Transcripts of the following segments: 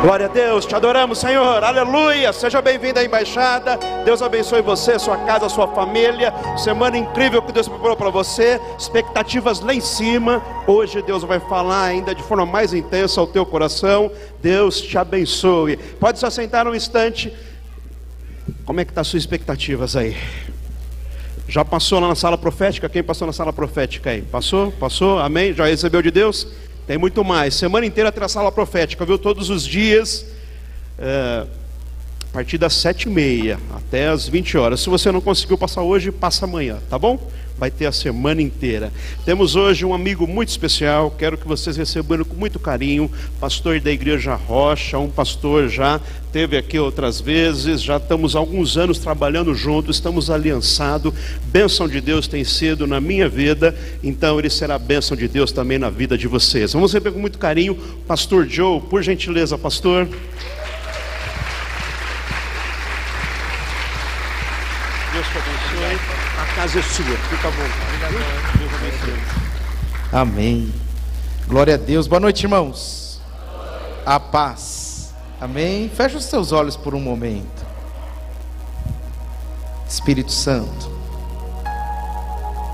Glória a Deus, te adoramos, Senhor. Aleluia. Seja bem-vindo à embaixada. Deus abençoe você, sua casa, sua família. Semana incrível que Deus preparou para você. Expectativas lá em cima. Hoje Deus vai falar ainda de forma mais intensa ao teu coração. Deus te abençoe. Pode se assentar um instante. Como é que tá as suas expectativas aí? Já passou lá na sala profética? Quem passou na sala profética aí? Passou? Passou? Amém? Já recebeu de Deus? Tem muito mais. Semana inteira tem a sala profética, viu? Todos os dias, é, a partir das sete e meia até as 20 horas. Se você não conseguiu passar hoje, passa amanhã, tá bom? Vai ter a semana inteira. Temos hoje um amigo muito especial, quero que vocês recebam com muito carinho, pastor da Igreja Rocha, um pastor já teve aqui outras vezes, já estamos há alguns anos trabalhando juntos, estamos aliançados. Bênção de Deus tem sido na minha vida, então ele será bênção de Deus também na vida de vocês. Vamos receber com muito carinho, pastor Joe, por gentileza, pastor. Casa é sua. Fica. Deus abençoe. Amém. Glória a Deus. Boa noite, irmãos. A paz. Amém. Feche os seus olhos por um momento. Espírito Santo.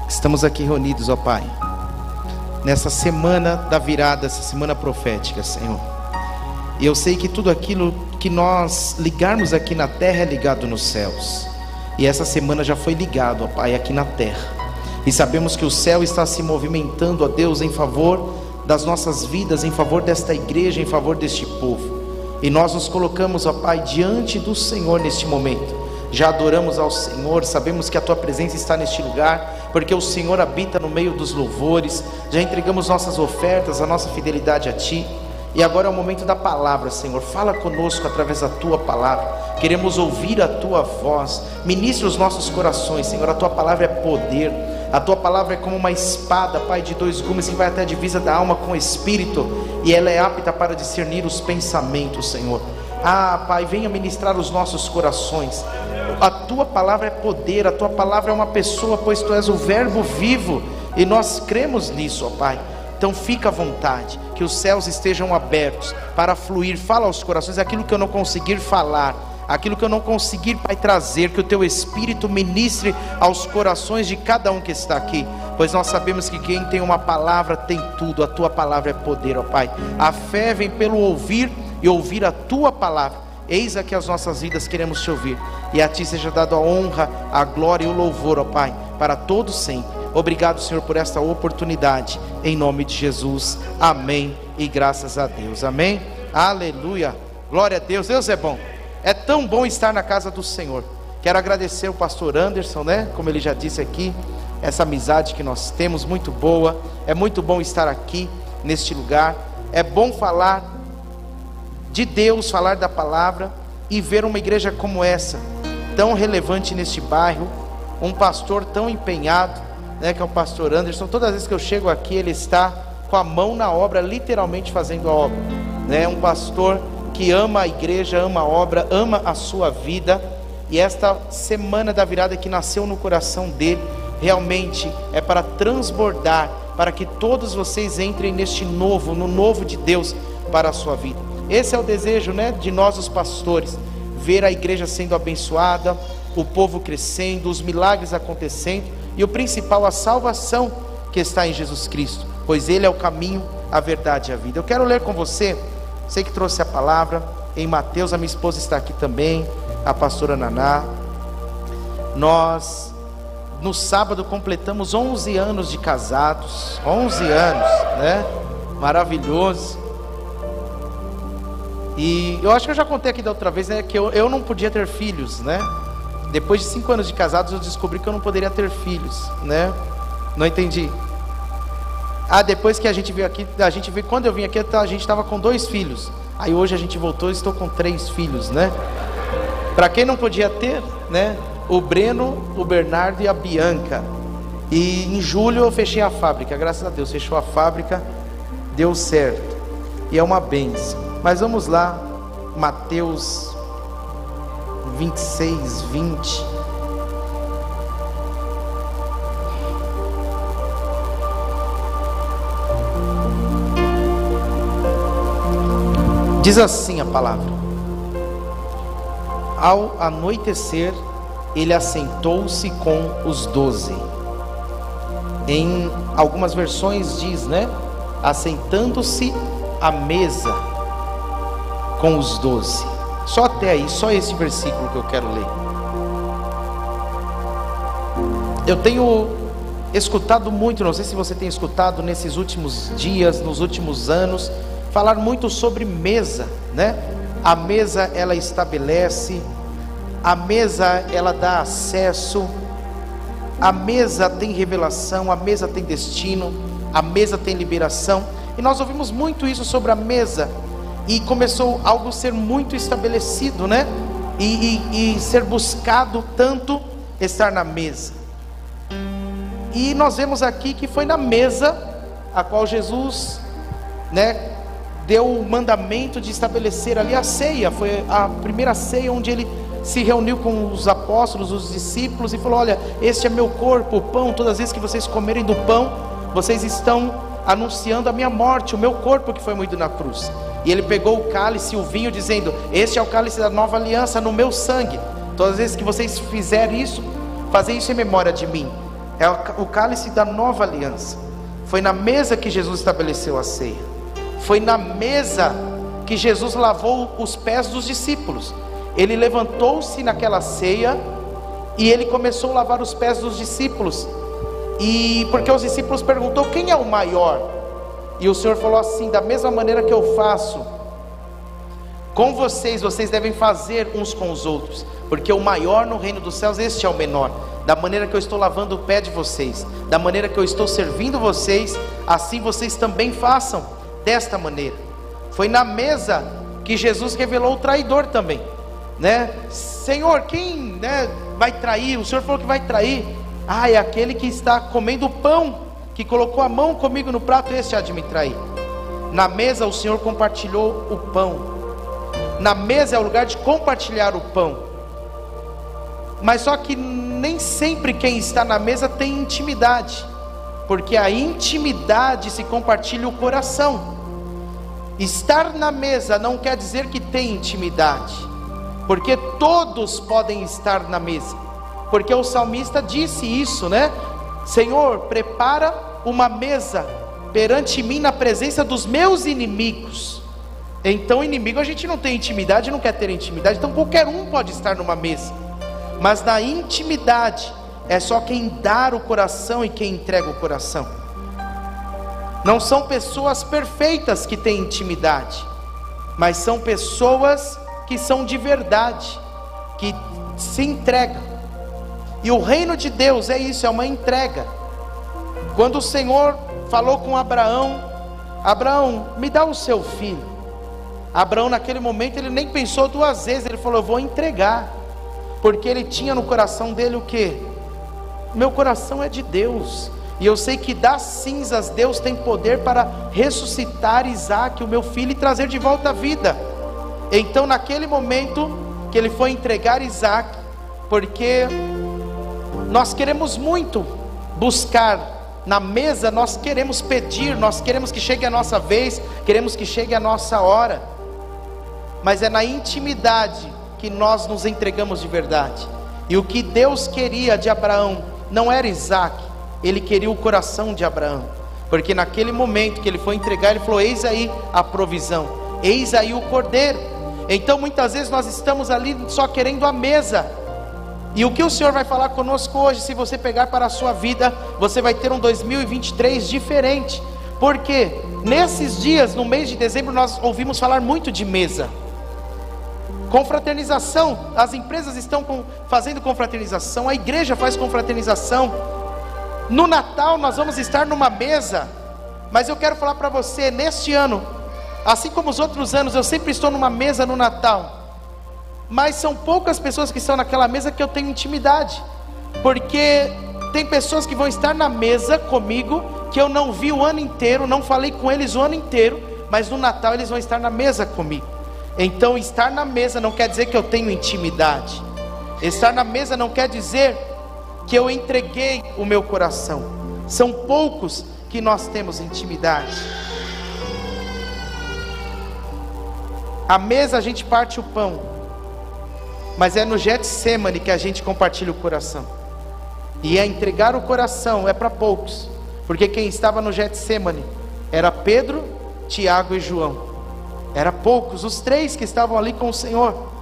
Estamos aqui reunidos, ó Pai. Nessa semana da virada, essa semana profética, Senhor. E eu sei que tudo aquilo que nós ligarmos aqui na terra é ligado nos céus. E essa semana já foi ligado, ó Pai, aqui na terra. E sabemos que o céu está se movimentando, ó Deus, em favor das nossas vidas, em favor desta igreja, em favor deste povo. E nós nos colocamos, ó Pai, diante do Senhor neste momento. Já adoramos ao Senhor, sabemos que a tua presença está neste lugar, porque o Senhor habita no meio dos louvores. Já entregamos nossas ofertas, a nossa fidelidade a ti. E agora é o momento da palavra, Senhor. Fala conosco através da tua palavra. Queremos ouvir a tua voz. Ministra os nossos corações, Senhor. A tua palavra é poder. A tua palavra é como uma espada, Pai, de dois gumes que vai até a divisa da alma com o espírito, e ela é apta para discernir os pensamentos, Senhor. Ah, Pai, venha ministrar os nossos corações. A tua palavra é poder, a tua palavra é uma pessoa, pois tu és o Verbo vivo, e nós cremos nisso, ó Pai. Então fica à vontade, que os céus estejam abertos para fluir. Fala aos corações aquilo que eu não conseguir falar, aquilo que eu não conseguir, Pai, trazer, que o teu Espírito ministre aos corações de cada um que está aqui, pois nós sabemos que quem tem uma palavra tem tudo, a tua palavra é poder, ó Pai. A fé vem pelo ouvir e ouvir a tua palavra. Eis aqui as nossas vidas queremos te ouvir, e a ti seja dado a honra, a glória e o louvor, ó Pai, para todos sempre. Obrigado, Senhor, por esta oportunidade, em nome de Jesus. Amém. E graças a Deus. Amém. Aleluia. Glória a Deus. Deus é bom. É tão bom estar na casa do Senhor. Quero agradecer o pastor Anderson, né? Como ele já disse aqui, essa amizade que nós temos muito boa. É muito bom estar aqui neste lugar. É bom falar de Deus, falar da palavra e ver uma igreja como essa, tão relevante neste bairro, um pastor tão empenhado, né, que é o pastor Anderson. Todas as vezes que eu chego aqui, ele está com a mão na obra, literalmente fazendo a obra. Né? Um pastor que ama a igreja, ama a obra, ama a sua vida. E esta semana da virada que nasceu no coração dele, realmente é para transbordar, para que todos vocês entrem neste novo, no novo de Deus para a sua vida. Esse é o desejo, né, de nós os pastores, ver a igreja sendo abençoada, o povo crescendo, os milagres acontecendo e o principal, a salvação que está em Jesus Cristo, pois Ele é o caminho, a verdade e a vida. Eu quero ler com você, sei que trouxe a palavra, em Mateus, a minha esposa está aqui também, a pastora Naná. Nós, no sábado, completamos 11 anos de casados, 11 anos, né? Maravilhoso. E eu acho que eu já contei aqui da outra vez, né? Que eu, eu não podia ter filhos, né? Depois de cinco anos de casados, eu descobri que eu não poderia ter filhos, né? Não entendi. Ah, depois que a gente veio aqui, a gente veio, quando eu vim aqui, a gente estava com dois filhos. Aí hoje a gente voltou estou com três filhos, né? Para quem não podia ter, né? O Breno, o Bernardo e a Bianca. E em julho eu fechei a fábrica, graças a Deus, fechou a fábrica, deu certo. E é uma benção. Mas vamos lá, Mateus 26, 20. Diz assim a palavra: Ao anoitecer, ele assentou-se com os doze. Em algumas versões diz, né? Assentando-se à mesa com os doze. Só até aí, só esse versículo que eu quero ler. Eu tenho escutado muito, não sei se você tem escutado nesses últimos dias, nos últimos anos, falar muito sobre mesa, né? A mesa ela estabelece, a mesa ela dá acesso, a mesa tem revelação, a mesa tem destino, a mesa tem liberação. E nós ouvimos muito isso sobre a mesa e começou algo a ser muito estabelecido, né? E, e, e ser buscado tanto estar na mesa. E nós vemos aqui que foi na mesa a qual Jesus, né, deu o mandamento de estabelecer ali a ceia. Foi a primeira ceia onde ele se reuniu com os apóstolos, os discípulos e falou: Olha, este é meu corpo, o pão. Todas as vezes que vocês comerem do pão, vocês estão anunciando a minha morte, o meu corpo que foi moído na cruz. E ele pegou o cálice e o vinho, dizendo: Este é o cálice da nova aliança no meu sangue. Todas as vezes que vocês fizerem isso, fazem isso em memória de mim. É o cálice da nova aliança. Foi na mesa que Jesus estabeleceu a ceia. Foi na mesa que Jesus lavou os pés dos discípulos. Ele levantou-se naquela ceia e ele começou a lavar os pés dos discípulos. E porque os discípulos perguntou quem é o maior? E o Senhor falou assim: da mesma maneira que eu faço com vocês, vocês devem fazer uns com os outros, porque o maior no reino dos céus, este é o menor da maneira que eu estou lavando o pé de vocês, da maneira que eu estou servindo vocês, assim vocês também façam desta maneira. Foi na mesa que Jesus revelou o traidor também, né? Senhor, quem né, vai trair? O Senhor falou que vai trair. Ah, é aquele que está comendo pão, que colocou a mão comigo no prato, esse há de me trair. Na mesa o Senhor compartilhou o pão. Na mesa é o lugar de compartilhar o pão. Mas só que nem sempre quem está na mesa tem intimidade, porque a intimidade se compartilha o coração. Estar na mesa não quer dizer que tem intimidade, porque todos podem estar na mesa, porque o salmista disse isso, né? Senhor, prepara uma mesa perante mim na presença dos meus inimigos. Então, inimigo a gente não tem intimidade, não quer ter intimidade, então qualquer um pode estar numa mesa mas na intimidade é só quem dá o coração e quem entrega o coração. Não são pessoas perfeitas que têm intimidade, mas são pessoas que são de verdade, que se entregam. E o reino de Deus é isso, é uma entrega. Quando o Senhor falou com Abraão, Abraão, me dá o seu filho. Abraão, naquele momento, ele nem pensou duas vezes, ele falou: Eu vou entregar porque ele tinha no coração dele o que? Meu coração é de Deus, e eu sei que das cinzas Deus tem poder para ressuscitar Isaac, o meu filho, e trazer de volta a vida. Então, naquele momento que ele foi entregar Isaac, porque nós queremos muito buscar na mesa, nós queremos pedir, nós queremos que chegue a nossa vez, queremos que chegue a nossa hora, mas é na intimidade que nós nos entregamos de verdade. E o que Deus queria de Abraão não era Isaac, ele queria o coração de Abraão. Porque naquele momento que ele foi entregar, ele falou: Eis aí a provisão, eis aí o cordeiro. Então muitas vezes nós estamos ali só querendo a mesa. E o que o Senhor vai falar conosco hoje, se você pegar para a sua vida, você vai ter um 2023 diferente. Porque nesses dias, no mês de dezembro, nós ouvimos falar muito de mesa. Confraternização, as empresas estão com, fazendo confraternização, a igreja faz confraternização. No Natal nós vamos estar numa mesa, mas eu quero falar para você, neste ano, assim como os outros anos, eu sempre estou numa mesa no Natal, mas são poucas pessoas que estão naquela mesa que eu tenho intimidade, porque tem pessoas que vão estar na mesa comigo que eu não vi o ano inteiro, não falei com eles o ano inteiro, mas no Natal eles vão estar na mesa comigo. Então, estar na mesa não quer dizer que eu tenho intimidade. Estar na mesa não quer dizer que eu entreguei o meu coração. São poucos que nós temos intimidade. A mesa a gente parte o pão, mas é no Getsemane que a gente compartilha o coração. E é entregar o coração é para poucos, porque quem estava no Getsemane era Pedro, Tiago e João. Era poucos, os três que estavam ali com o Senhor.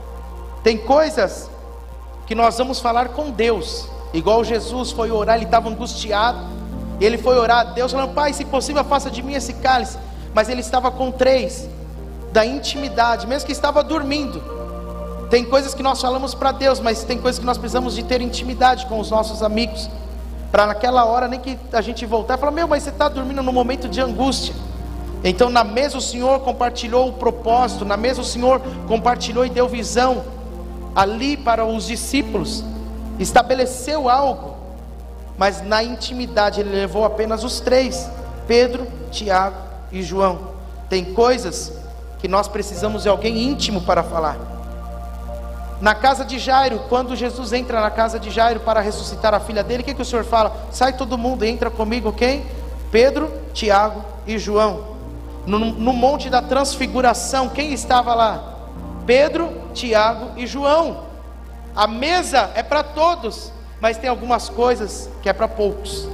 Tem coisas que nós vamos falar com Deus, igual Jesus foi orar, ele estava angustiado. Ele foi orar a Deus, falando: Pai, se possível, faça de mim esse cálice. Mas ele estava com três, da intimidade, mesmo que estava dormindo. Tem coisas que nós falamos para Deus, mas tem coisas que nós precisamos de ter intimidade com os nossos amigos. Para naquela hora, nem que a gente voltar e falar: Meu, mas você está dormindo num momento de angústia. Então, na mesa, o Senhor compartilhou o propósito, na mesa, o Senhor compartilhou e deu visão ali para os discípulos, estabeleceu algo, mas na intimidade ele levou apenas os três: Pedro, Tiago e João. Tem coisas que nós precisamos de alguém íntimo para falar. Na casa de Jairo, quando Jesus entra na casa de Jairo para ressuscitar a filha dele, o que, que o Senhor fala? Sai todo mundo, entra comigo quem? Pedro, Tiago e João no, no Monte da Transfiguração, quem estava lá? Pedro, Tiago e João. A mesa é para todos, mas tem algumas coisas que é para poucos.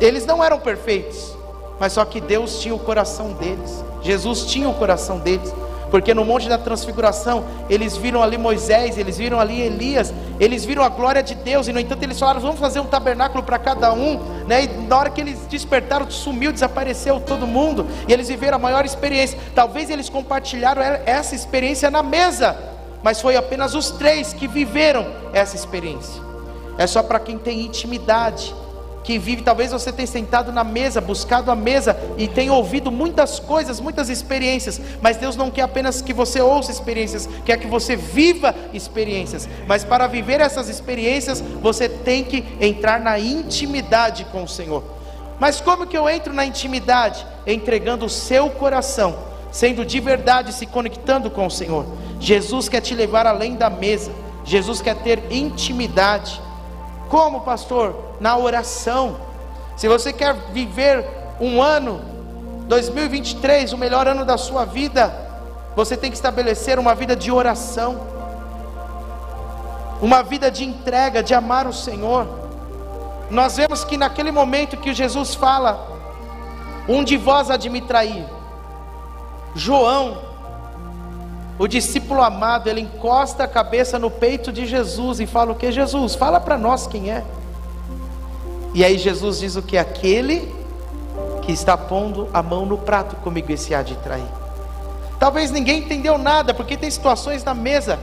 Eles não eram perfeitos, mas só que Deus tinha o coração deles. Jesus tinha o coração deles porque no Monte da Transfiguração eles viram ali Moisés, eles viram ali Elias, eles viram a glória de Deus, e no entanto eles falaram: vamos fazer um tabernáculo para cada um, né? e na hora que eles despertaram, sumiu, desapareceu todo mundo, e eles viveram a maior experiência. Talvez eles compartilharam essa experiência na mesa, mas foi apenas os três que viveram essa experiência. É só para quem tem intimidade que vive, talvez você tenha sentado na mesa, buscado a mesa e tenha ouvido muitas coisas, muitas experiências, mas Deus não quer apenas que você ouça experiências, quer que você viva experiências. Mas para viver essas experiências, você tem que entrar na intimidade com o Senhor. Mas como que eu entro na intimidade? Entregando o seu coração, sendo de verdade se conectando com o Senhor. Jesus quer te levar além da mesa. Jesus quer ter intimidade. Como, pastor? Na oração. Se você quer viver um ano, 2023, o melhor ano da sua vida, você tem que estabelecer uma vida de oração, uma vida de entrega, de amar o Senhor. Nós vemos que naquele momento que Jesus fala, um de vós há de me trair, João, o discípulo amado, ele encosta a cabeça no peito de Jesus e fala o que? Jesus, fala para nós quem é. E aí Jesus diz o que? Aquele que está pondo a mão no prato comigo, esse há de trair. Talvez ninguém entendeu nada, porque tem situações na mesa.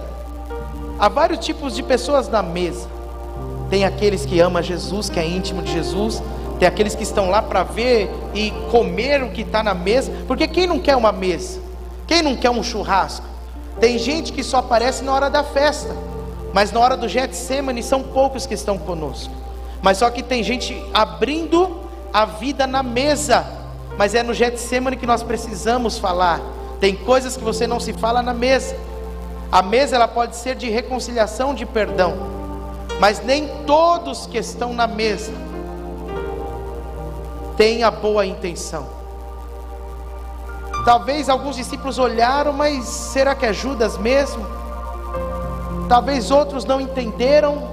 Há vários tipos de pessoas na mesa. Tem aqueles que amam Jesus, que é íntimo de Jesus. Tem aqueles que estão lá para ver e comer o que está na mesa. Porque quem não quer uma mesa? Quem não quer um churrasco? Tem gente que só aparece na hora da festa, mas na hora do Getsemane são poucos que estão conosco. Mas só que tem gente abrindo a vida na mesa, mas é no Getsemane que nós precisamos falar. Tem coisas que você não se fala na mesa. A mesa ela pode ser de reconciliação, de perdão, mas nem todos que estão na mesa têm a boa intenção. Talvez alguns discípulos olharam, mas será que é Judas mesmo? Talvez outros não entenderam,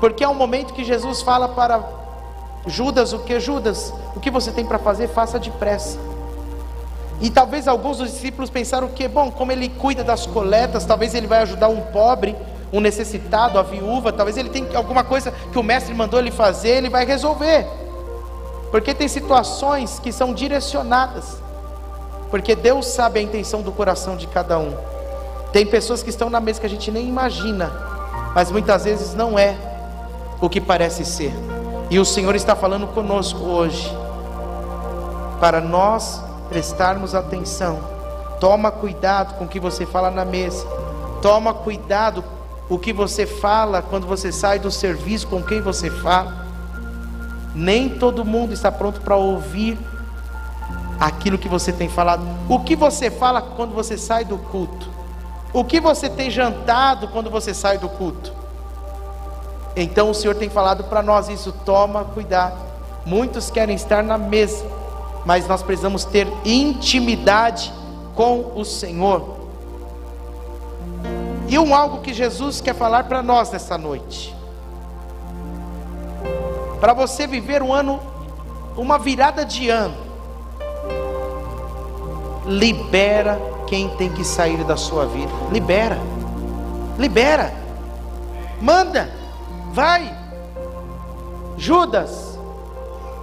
porque é um momento que Jesus fala para Judas: o que Judas? O que você tem para fazer, faça depressa. E talvez alguns dos discípulos pensaram que, bom, como ele cuida das coletas, talvez ele vai ajudar um pobre, um necessitado, a viúva, talvez ele tem alguma coisa que o mestre mandou ele fazer, ele vai resolver. Porque tem situações que são direcionadas porque Deus sabe a intenção do coração de cada um. Tem pessoas que estão na mesa que a gente nem imagina, mas muitas vezes não é o que parece ser. E o Senhor está falando conosco hoje, para nós prestarmos atenção. Toma cuidado com o que você fala na mesa. Toma cuidado o que você fala quando você sai do serviço, com quem você fala. Nem todo mundo está pronto para ouvir aquilo que você tem falado. O que você fala quando você sai do culto? O que você tem jantado quando você sai do culto? Então o Senhor tem falado para nós isso, toma cuidado. Muitos querem estar na mesa, mas nós precisamos ter intimidade com o Senhor. E um algo que Jesus quer falar para nós nessa noite. Para você viver um ano, uma virada de ano, libera quem tem que sair da sua vida. Libera. Libera. Manda. Vai. Judas,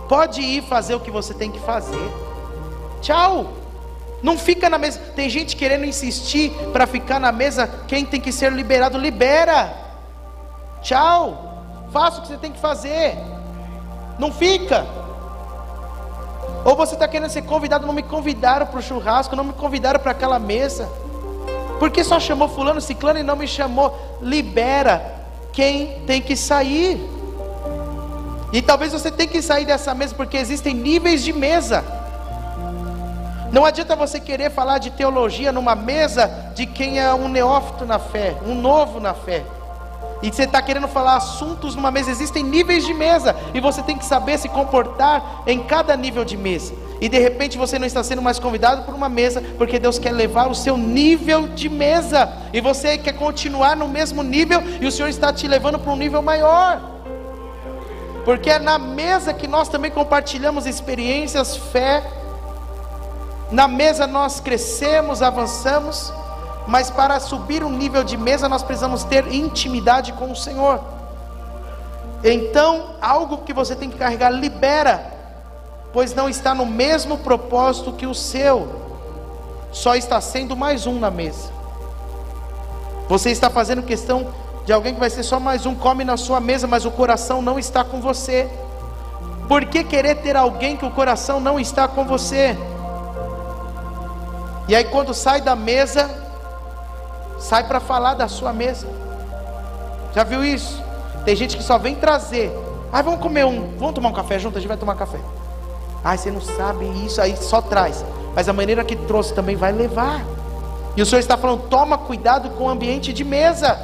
pode ir fazer o que você tem que fazer. Tchau. Não fica na mesa. Tem gente querendo insistir para ficar na mesa. Quem tem que ser liberado, libera. Tchau. Faça o que você tem que fazer. Não fica. Ou você está querendo ser convidado, não me convidaram para o churrasco, não me convidaram para aquela mesa. Por que só chamou fulano, ciclano e não me chamou? Libera quem tem que sair. E talvez você tenha que sair dessa mesa porque existem níveis de mesa. Não adianta você querer falar de teologia numa mesa de quem é um neófito na fé, um novo na fé. E você está querendo falar assuntos numa mesa, existem níveis de mesa, e você tem que saber se comportar em cada nível de mesa. E de repente você não está sendo mais convidado por uma mesa, porque Deus quer levar o seu nível de mesa, e você quer continuar no mesmo nível, e o Senhor está te levando para um nível maior. Porque é na mesa que nós também compartilhamos experiências, fé, na mesa nós crescemos, avançamos, mas para subir um nível de mesa nós precisamos ter intimidade com o Senhor. Então, algo que você tem que carregar, libera, pois não está no mesmo propósito que o seu, só está sendo mais um na mesa. Você está fazendo questão de alguém que vai ser só mais um, come na sua mesa, mas o coração não está com você. Por que querer ter alguém que o coração não está com você? E aí quando sai da mesa, sai para falar da sua mesa. Já viu isso? Tem gente que só vem trazer. Ah, vamos comer um, vamos tomar um café junto, a gente vai tomar café. Ah, você não sabe isso aí, só traz. Mas a maneira que trouxe também vai levar. E o Senhor está falando: toma cuidado com o ambiente de mesa.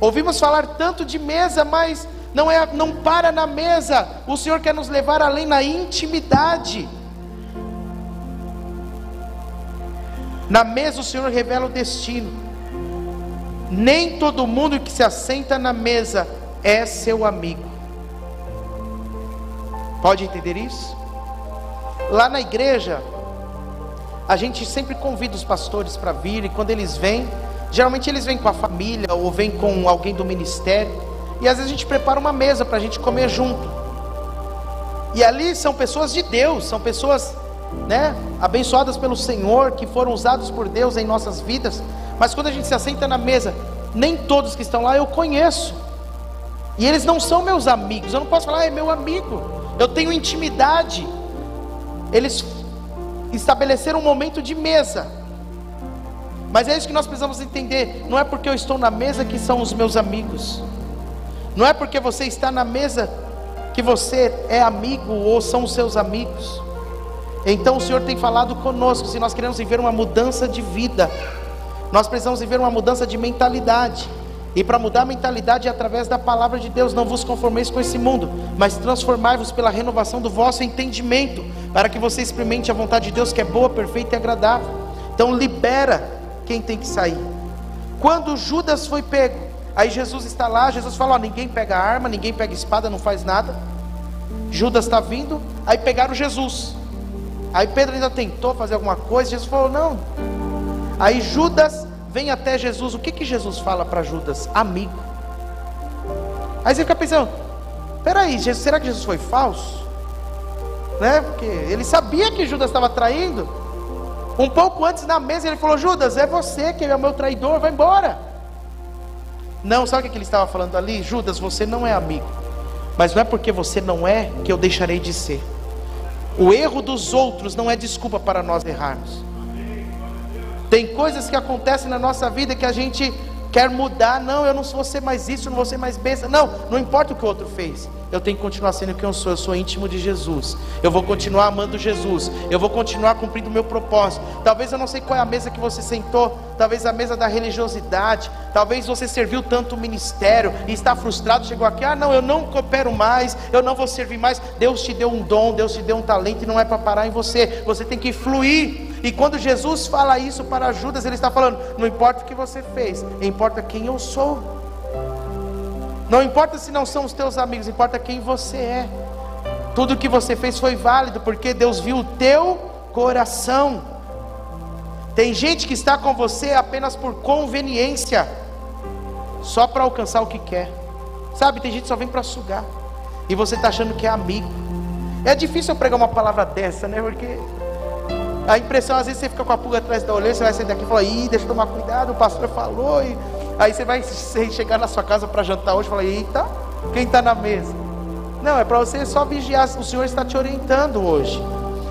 Ouvimos falar tanto de mesa, mas não é, não para na mesa. O Senhor quer nos levar além na intimidade. Na mesa o Senhor revela o destino. Nem todo mundo que se assenta na mesa é seu amigo. Pode entender isso? Lá na igreja, a gente sempre convida os pastores para vir, e quando eles vêm, geralmente eles vêm com a família ou vêm com alguém do ministério, e às vezes a gente prepara uma mesa para a gente comer junto. E ali são pessoas de Deus, são pessoas né, abençoadas pelo Senhor, que foram usados por Deus em nossas vidas, mas quando a gente se assenta na mesa, nem todos que estão lá eu conheço, e eles não são meus amigos, eu não posso falar, ah, é meu amigo, eu tenho intimidade, eles estabeleceram um momento de mesa, mas é isso que nós precisamos entender, não é porque eu estou na mesa que são os meus amigos, não é porque você está na mesa que você é amigo ou são os seus amigos. Então o Senhor tem falado conosco, se nós queremos viver uma mudança de vida, nós precisamos viver uma mudança de mentalidade. E para mudar a mentalidade é através da palavra de Deus. Não vos conformeis com esse mundo, mas transformai-vos pela renovação do vosso entendimento, para que você experimente a vontade de Deus que é boa, perfeita e agradável. Então libera quem tem que sair. Quando Judas foi pego, aí Jesus está lá, Jesus fala: ó, ninguém pega arma, ninguém pega espada, não faz nada. Judas está vindo, aí pegaram Jesus. Aí Pedro ainda tentou fazer alguma coisa, Jesus falou: não. Aí Judas vem até Jesus. O que, que Jesus fala para Judas? Amigo. Aí você fica pensando: peraí, Jesus, será que Jesus foi falso? Né? Porque ele sabia que Judas estava traindo. Um pouco antes na mesa ele falou: Judas, é você que é o meu traidor, vai embora. Não, sabe o que ele estava falando ali? Judas, você não é amigo. Mas não é porque você não é que eu deixarei de ser. O erro dos outros não é desculpa para nós errarmos. Tem coisas que acontecem na nossa vida que a gente quer mudar. Não, eu não vou ser mais isso, não vou ser mais besta. Não, não importa o que o outro fez. Eu tenho que continuar sendo quem eu sou. Eu sou íntimo de Jesus. Eu vou continuar amando Jesus. Eu vou continuar cumprindo o meu propósito. Talvez eu não sei qual é a mesa que você sentou. Talvez a mesa da religiosidade. Talvez você serviu tanto o ministério e está frustrado. Chegou aqui, ah, não, eu não coopero mais. Eu não vou servir mais. Deus te deu um dom, Deus te deu um talento e não é para parar em você. Você tem que fluir. E quando Jesus fala isso para Judas, ele está falando: não importa o que você fez, importa quem eu sou. Não importa se não são os teus amigos, importa quem você é. Tudo que você fez foi válido, porque Deus viu o teu coração. Tem gente que está com você apenas por conveniência, só para alcançar o que quer. Sabe, tem gente que só vem para sugar, e você está achando que é amigo. É difícil eu pregar uma palavra dessa, né? Porque a impressão, às vezes, você fica com a pulga atrás da orelha, você vai sair daqui e falar, ih, deixa eu tomar cuidado, o pastor falou, e aí você vai chegar na sua casa para jantar hoje e falar, eita, quem está na mesa? Não, é para você só vigiar. O Senhor está te orientando hoje.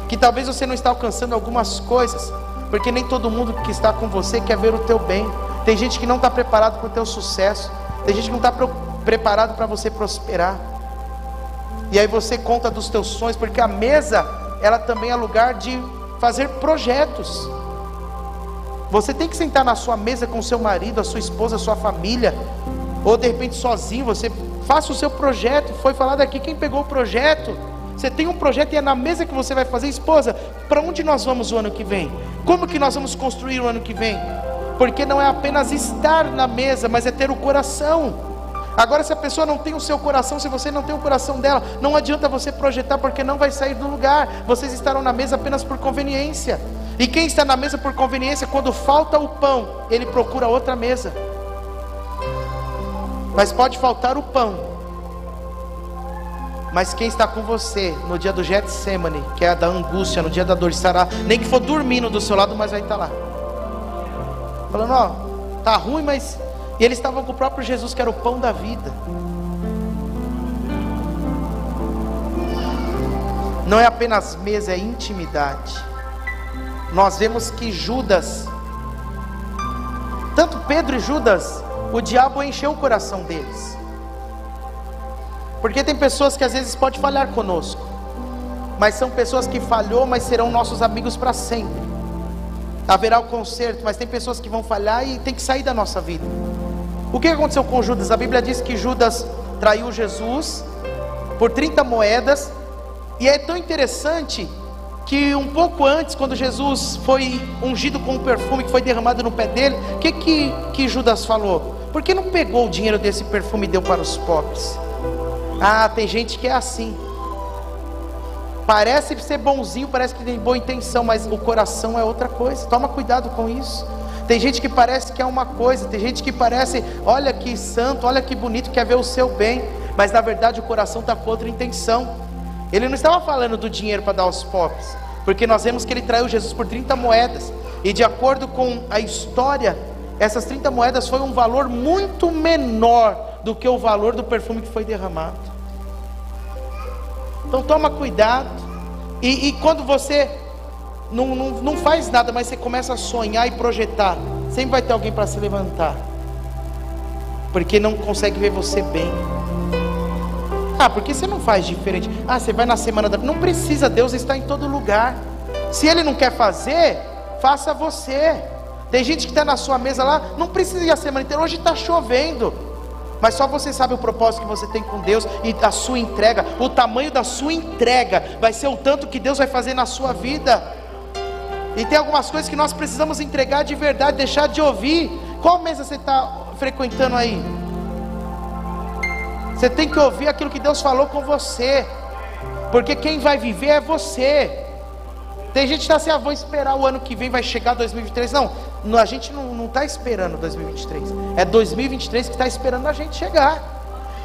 Que talvez você não está alcançando algumas coisas, porque nem todo mundo que está com você quer ver o teu bem. Tem gente que não está preparado para o teu sucesso. Tem gente que não está preparado para você prosperar. E aí você conta dos teus sonhos, porque a mesa, ela também é lugar de fazer projetos. Você tem que sentar na sua mesa com seu marido, a sua esposa, a sua família, ou de repente sozinho, você Faça o seu projeto. Foi falado aqui quem pegou o projeto. Você tem um projeto e é na mesa que você vai fazer, esposa. Para onde nós vamos o ano que vem? Como que nós vamos construir o ano que vem? Porque não é apenas estar na mesa, mas é ter o coração. Agora, se a pessoa não tem o seu coração, se você não tem o coração dela, não adianta você projetar, porque não vai sair do lugar. Vocês estarão na mesa apenas por conveniência. E quem está na mesa por conveniência, quando falta o pão, ele procura outra mesa. Mas pode faltar o pão. Mas quem está com você no dia do Getsemane, que é da angústia, no dia da dor, estará, nem que for dormindo do seu lado, mas vai estar lá. Falando, ó, tá ruim, mas. E eles estavam com o próprio Jesus, que era o pão da vida. Não é apenas mesa, é intimidade. Nós vemos que Judas, tanto Pedro e Judas, o diabo encheu o coração deles. Porque tem pessoas que às vezes pode falhar conosco, mas são pessoas que falhou, mas serão nossos amigos para sempre. Haverá o conserto, mas tem pessoas que vão falhar e tem que sair da nossa vida. O que aconteceu com Judas? A Bíblia diz que Judas traiu Jesus por 30 moedas, e é tão interessante que um pouco antes, quando Jesus foi ungido com um perfume que foi derramado no pé dele, o que, que, que Judas falou? Por que não pegou o dinheiro desse perfume e deu para os pobres? Ah, tem gente que é assim. Parece ser bonzinho, parece que tem boa intenção, mas o coração é outra coisa. Toma cuidado com isso. Tem gente que parece que é uma coisa, tem gente que parece, olha que santo, olha que bonito, quer ver o seu bem, mas na verdade o coração está com outra intenção. Ele não estava falando do dinheiro para dar aos pobres, porque nós vemos que ele traiu Jesus por 30 moedas, e de acordo com a história essas 30 moedas foi um valor muito menor do que o valor do perfume que foi derramado. Então toma cuidado. E, e quando você não, não, não faz nada, mas você começa a sonhar e projetar, sempre vai ter alguém para se levantar. Porque não consegue ver você bem. Ah, porque você não faz diferente? Ah, você vai na semana da. Não precisa, Deus está em todo lugar. Se Ele não quer fazer, faça você. Tem gente que está na sua mesa lá, não precisa ir a semana inteira, hoje está chovendo. Mas só você sabe o propósito que você tem com Deus e a sua entrega, o tamanho da sua entrega vai ser o tanto que Deus vai fazer na sua vida. E tem algumas coisas que nós precisamos entregar de verdade, deixar de ouvir. Qual mesa você está frequentando aí? Você tem que ouvir aquilo que Deus falou com você, porque quem vai viver é você. Tem gente que está assim, ah, vou esperar o ano que vem, vai chegar 2023. Não, a gente não está esperando 2023. É 2023 que está esperando a gente chegar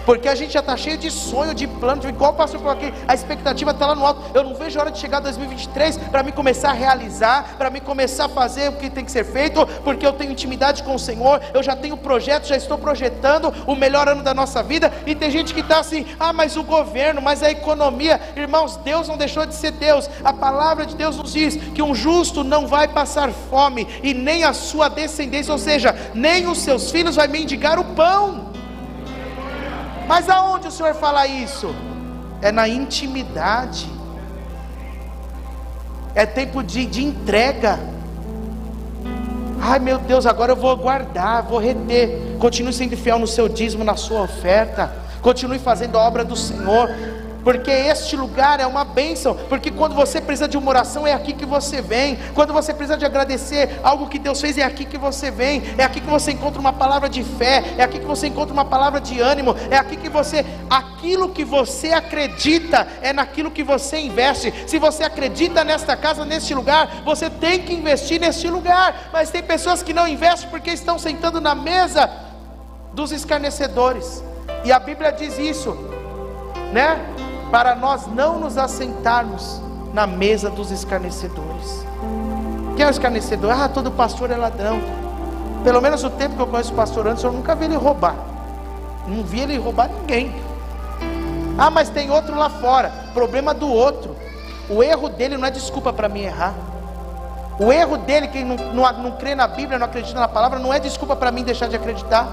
porque a gente já está cheio de sonho, de plano, de igual pastor falou aqui, a expectativa está lá no alto. Eu não vejo a hora de chegar 2023 para me começar a realizar, para me começar a fazer o que tem que ser feito, porque eu tenho intimidade com o Senhor, eu já tenho projetos, já estou projetando o melhor ano da nossa vida. E tem gente que está assim, ah, mas o governo, mas a economia, irmãos, Deus não deixou de ser Deus. A palavra de Deus nos diz que um justo não vai passar fome e nem a sua descendência, ou seja, nem os seus filhos vai mendigar o pão. Mas aonde o Senhor fala isso? É na intimidade. É tempo de, de entrega. Ai meu Deus, agora eu vou guardar, vou reter. Continue sendo fiel no seu dízimo, na sua oferta. Continue fazendo a obra do Senhor. Porque este lugar é uma bênção, porque quando você precisa de uma oração, é aqui que você vem, quando você precisa de agradecer algo que Deus fez, é aqui que você vem, é aqui que você encontra uma palavra de fé, é aqui que você encontra uma palavra de ânimo, é aqui que você, aquilo que você acredita, é naquilo que você investe. Se você acredita nesta casa, neste lugar, você tem que investir neste lugar, mas tem pessoas que não investem porque estão sentando na mesa dos escarnecedores. E a Bíblia diz isso, né? Para nós não nos assentarmos na mesa dos escarnecedores. Quem é o escarnecedor? Ah, todo pastor é ladrão. Pelo menos o tempo que eu conheço o pastor antes, eu nunca vi ele roubar. Não vi ele roubar ninguém. Ah, mas tem outro lá fora. Problema do outro. O erro dele não é desculpa para mim errar. O erro dele, quem não, não, não crê na Bíblia, não acredita na palavra, não é desculpa para mim deixar de acreditar.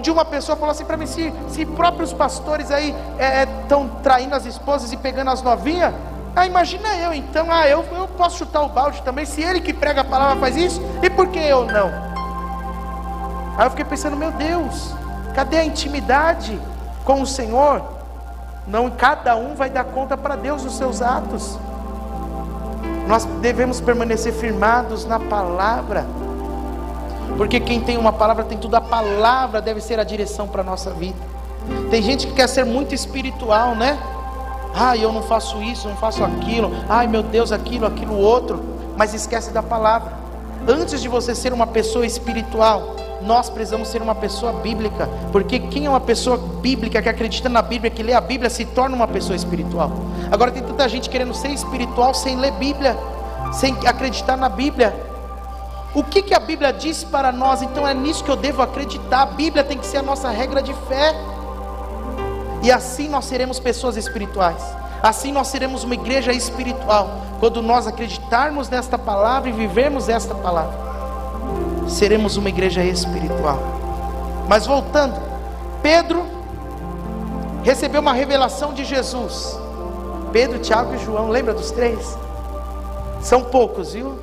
Dia uma pessoa falou assim para mim: se, se próprios pastores aí estão é, é traindo as esposas e pegando as novinhas, ah, imagina eu então, ah, eu, eu posso chutar o balde também. Se ele que prega a palavra faz isso, e por que eu não? Aí eu fiquei pensando: meu Deus, cadê a intimidade com o Senhor? Não, cada um vai dar conta para Deus dos seus atos. Nós devemos permanecer firmados na palavra. Porque quem tem uma palavra tem tudo, a palavra deve ser a direção para a nossa vida. Tem gente que quer ser muito espiritual, né? Ah, eu não faço isso, não faço aquilo. Ai, meu Deus, aquilo, aquilo outro. Mas esquece da palavra. Antes de você ser uma pessoa espiritual, nós precisamos ser uma pessoa bíblica. Porque quem é uma pessoa bíblica, que acredita na Bíblia, que lê a Bíblia, se torna uma pessoa espiritual. Agora tem tanta gente querendo ser espiritual sem ler Bíblia, sem acreditar na Bíblia. O que, que a Bíblia diz para nós? Então é nisso que eu devo acreditar. A Bíblia tem que ser a nossa regra de fé. E assim nós seremos pessoas espirituais. Assim nós seremos uma igreja espiritual. Quando nós acreditarmos nesta palavra e vivermos esta palavra, seremos uma igreja espiritual. Mas voltando, Pedro recebeu uma revelação de Jesus. Pedro, Tiago e João, lembra dos três? São poucos, viu?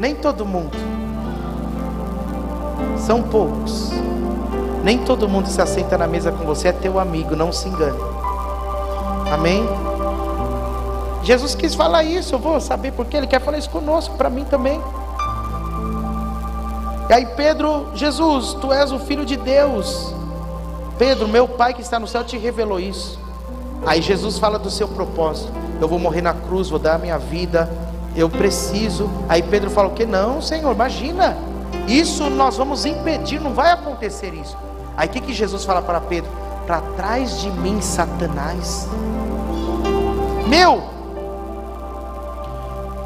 Nem todo mundo. São poucos. Nem todo mundo se assenta na mesa com você, é teu amigo, não se engane. Amém? Jesus quis falar isso, eu vou saber porque ele quer falar isso conosco, para mim também. E aí Pedro, Jesus, tu és o filho de Deus. Pedro, meu pai que está no céu te revelou isso. Aí Jesus fala do seu propósito. Eu vou morrer na cruz, vou dar a minha vida eu preciso. Aí Pedro fala: O que? Não, Senhor, imagina. Isso nós vamos impedir, não vai acontecer isso. Aí o que, que Jesus fala para Pedro? Para trás de mim, Satanás. Meu,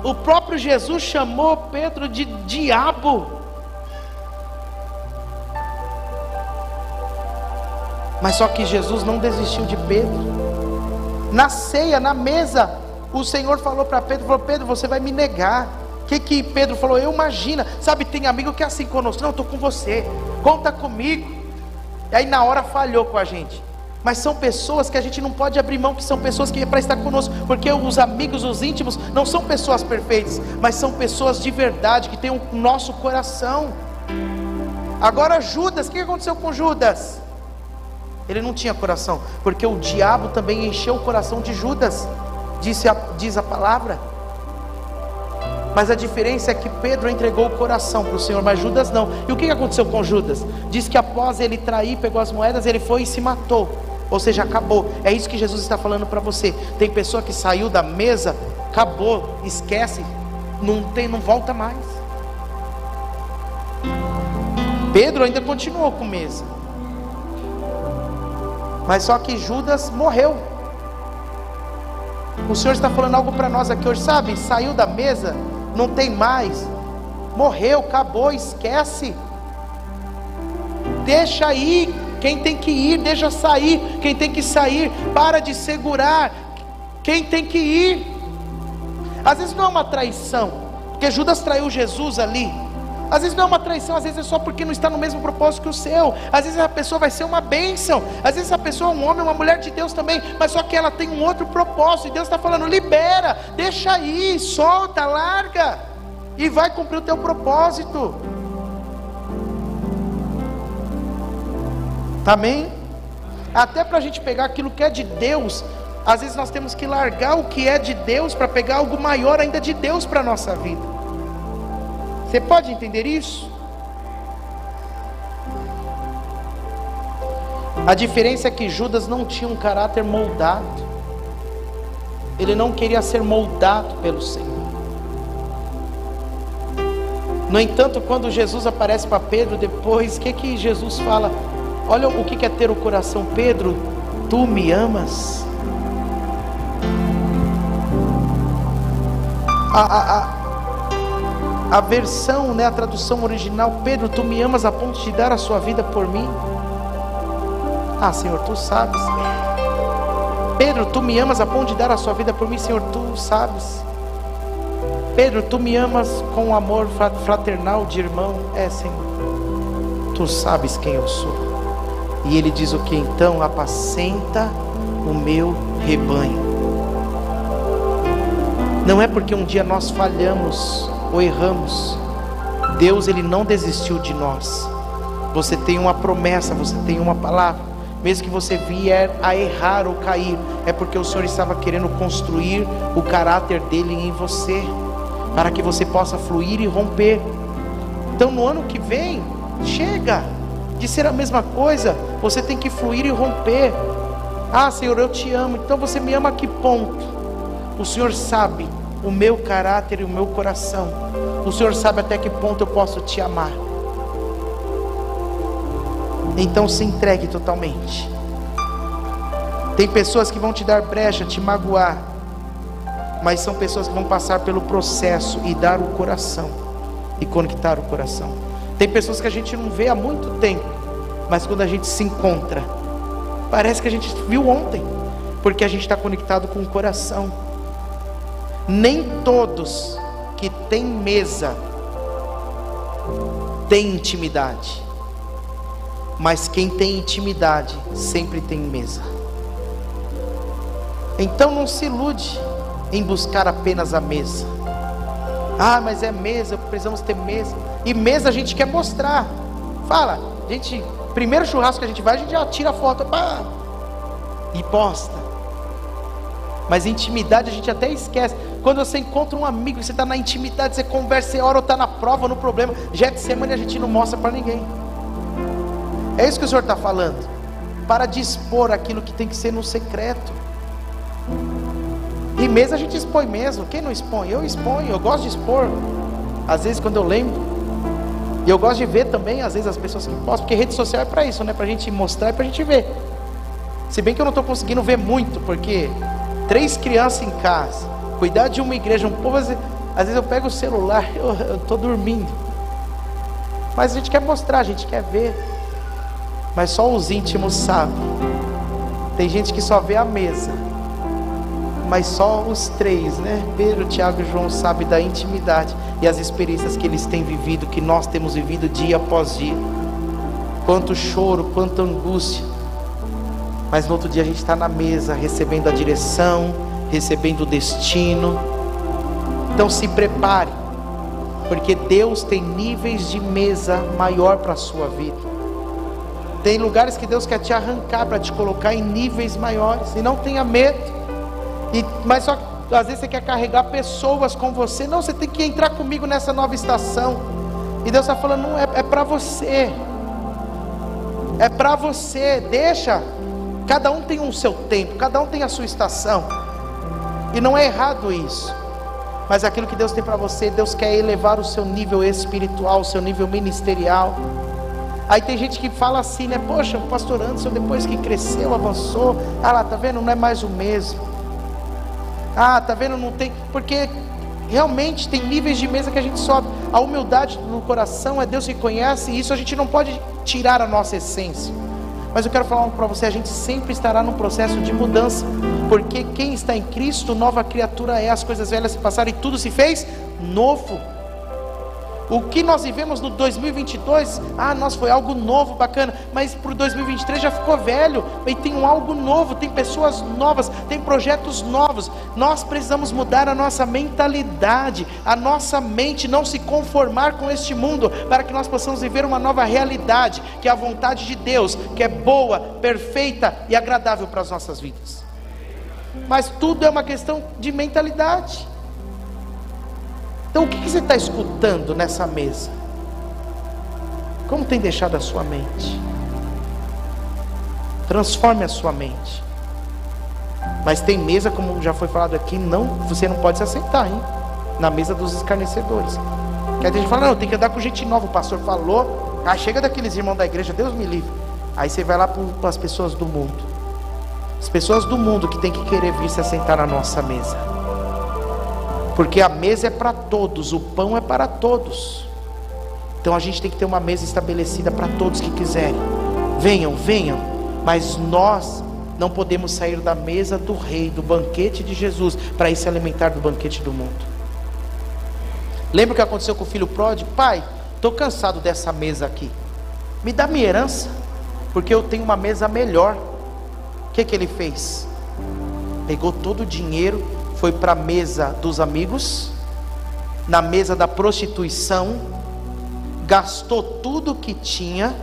o próprio Jesus chamou Pedro de diabo. Mas só que Jesus não desistiu de Pedro. Na ceia, na mesa, o Senhor falou para Pedro, falou, Pedro, você vai me negar. O que, que Pedro falou? Eu imagina, sabe, tem amigo que é assim conosco, não, estou com você, conta comigo. E aí na hora falhou com a gente. Mas são pessoas que a gente não pode abrir mão, que são pessoas que é para estar conosco, porque os amigos, os íntimos, não são pessoas perfeitas, mas são pessoas de verdade, que têm o nosso coração. Agora Judas, o que aconteceu com Judas? Ele não tinha coração, porque o diabo também encheu o coração de Judas disse a, diz a palavra. Mas a diferença é que Pedro entregou o coração para o Senhor, mas Judas não. E o que aconteceu com Judas? Diz que após ele trair, pegou as moedas, ele foi e se matou. Ou seja, acabou. É isso que Jesus está falando para você. Tem pessoa que saiu da mesa, acabou, esquece, não tem, não volta mais. Pedro ainda continuou com mesa. Mas só que Judas morreu. O Senhor está falando algo para nós aqui hoje, sabe? Saiu da mesa, não tem mais, morreu, acabou, esquece. Deixa aí, quem tem que ir, deixa sair, quem tem que sair, para de segurar, quem tem que ir. Às vezes não é uma traição, porque Judas traiu Jesus ali, às vezes não é uma traição, às vezes é só porque não está no mesmo propósito que o seu. Às vezes a pessoa vai ser uma bênção. Às vezes a pessoa é um homem, uma mulher de Deus também, mas só que ela tem um outro propósito. E Deus está falando: libera, deixa aí, solta, larga, e vai cumprir o teu propósito. Amém? Até para a gente pegar aquilo que é de Deus, Às vezes nós temos que largar o que é de Deus para pegar algo maior ainda de Deus para a nossa vida. Você pode entender isso? A diferença é que Judas não tinha um caráter moldado. Ele não queria ser moldado pelo Senhor. No entanto, quando Jesus aparece para Pedro depois, o que que Jesus fala? Olha o que é ter o coração, Pedro, tu me amas? A, a, a, a versão, né, a tradução original, Pedro, tu me amas a ponto de dar a sua vida por mim? Ah, Senhor, tu sabes. Pedro, tu me amas a ponto de dar a sua vida por mim, Senhor, tu sabes. Pedro, tu me amas com amor fraternal de irmão? É, Senhor. Tu sabes quem eu sou. E ele diz o que então? Apacenta o meu rebanho. Não é porque um dia nós falhamos ou erramos. Deus ele não desistiu de nós. Você tem uma promessa, você tem uma palavra mesmo que você vier a errar ou cair, é porque o Senhor estava querendo construir o caráter dele em você, para que você possa fluir e romper. Então, no ano que vem, chega de ser a mesma coisa, você tem que fluir e romper. Ah, Senhor, eu te amo, então você me ama a que ponto? O Senhor sabe o meu caráter e o meu coração, o Senhor sabe até que ponto eu posso te amar. Então se entregue totalmente. Tem pessoas que vão te dar brecha, te magoar, mas são pessoas que vão passar pelo processo e dar o coração e conectar o coração. Tem pessoas que a gente não vê há muito tempo, mas quando a gente se encontra, parece que a gente viu ontem, porque a gente está conectado com o coração. Nem todos que têm mesa têm intimidade. Mas quem tem intimidade sempre tem mesa. Então não se ilude em buscar apenas a mesa. Ah, mas é mesa, precisamos ter mesa. E mesa a gente quer mostrar. Fala, gente, primeiro churrasco que a gente vai, a gente já tira a foto pá, e posta. Mas intimidade a gente até esquece. Quando você encontra um amigo, você está na intimidade, você conversa, você ora ou está na prova, no problema. Já é de semana a gente não mostra para ninguém. É isso que o Senhor está falando. Para dispor aquilo que tem que ser no secreto. E mesmo a gente expõe mesmo. Quem não expõe? Eu exponho, eu gosto de expor. Às vezes quando eu lembro. E eu gosto de ver também, às vezes, as pessoas que postam, porque rede social é para isso, né? Para a gente mostrar e para a gente ver. Se bem que eu não estou conseguindo ver muito, porque três crianças em casa, cuidar de uma igreja, um povo, às vezes eu pego o celular, eu estou dormindo. Mas a gente quer mostrar, a gente quer ver mas só os íntimos sabem. Tem gente que só vê a mesa, mas só os três, né? Pedro, Tiago e João sabem da intimidade e as experiências que eles têm vivido, que nós temos vivido dia após dia. Quanto choro, quanta angústia. Mas no outro dia a gente está na mesa, recebendo a direção, recebendo o destino. Então se prepare, porque Deus tem níveis de mesa maior para a sua vida. Tem lugares que Deus quer te arrancar para te colocar em níveis maiores. E não tenha medo. E, mas só às vezes você quer carregar pessoas com você. Não, você tem que entrar comigo nessa nova estação. E Deus está falando, não, é, é para você. É para você. Deixa. Cada um tem um seu tempo, cada um tem a sua estação. E não é errado isso. Mas aquilo que Deus tem para você, Deus quer elevar o seu nível espiritual, o seu nível ministerial. Aí tem gente que fala assim, né? Poxa, o pastor Anderson, depois que cresceu, avançou, ah lá, tá vendo? Não é mais o mesmo. Ah, tá vendo? Não tem. Porque realmente tem níveis de mesa que a gente sobe. A humildade no coração é Deus que conhece, e isso a gente não pode tirar a nossa essência. Mas eu quero falar para você: a gente sempre estará num processo de mudança, porque quem está em Cristo, nova criatura é, as coisas velhas se passaram e tudo se fez novo. O que nós vivemos no 2022, ah, nós foi algo novo, bacana, mas para o 2023 já ficou velho, e tem um algo novo, tem pessoas novas, tem projetos novos. Nós precisamos mudar a nossa mentalidade, a nossa mente, não se conformar com este mundo, para que nós possamos viver uma nova realidade, que é a vontade de Deus, que é boa, perfeita e agradável para as nossas vidas. Mas tudo é uma questão de mentalidade. Então, o que você está escutando nessa mesa? Como tem deixado a sua mente? Transforme a sua mente. Mas tem mesa, como já foi falado aqui, não, você não pode se assentar, hein? Na mesa dos escarnecedores. Que a gente fala, não, tem que andar com gente nova. O pastor falou, ah, chega daqueles irmãos da igreja, Deus me livre. Aí você vai lá para as pessoas do mundo. As pessoas do mundo que tem que querer vir se assentar na nossa mesa. Porque a mesa é para todos, o pão é para todos. Então a gente tem que ter uma mesa estabelecida para todos que quiserem. Venham, venham. Mas nós não podemos sair da mesa do rei, do banquete de Jesus, para ir se alimentar do banquete do mundo. Lembra o que aconteceu com o filho pródigo? Pai, estou cansado dessa mesa aqui. Me dá minha herança, porque eu tenho uma mesa melhor. O que, que ele fez? Pegou todo o dinheiro, foi para a mesa dos amigos, na mesa da prostituição, gastou tudo que tinha.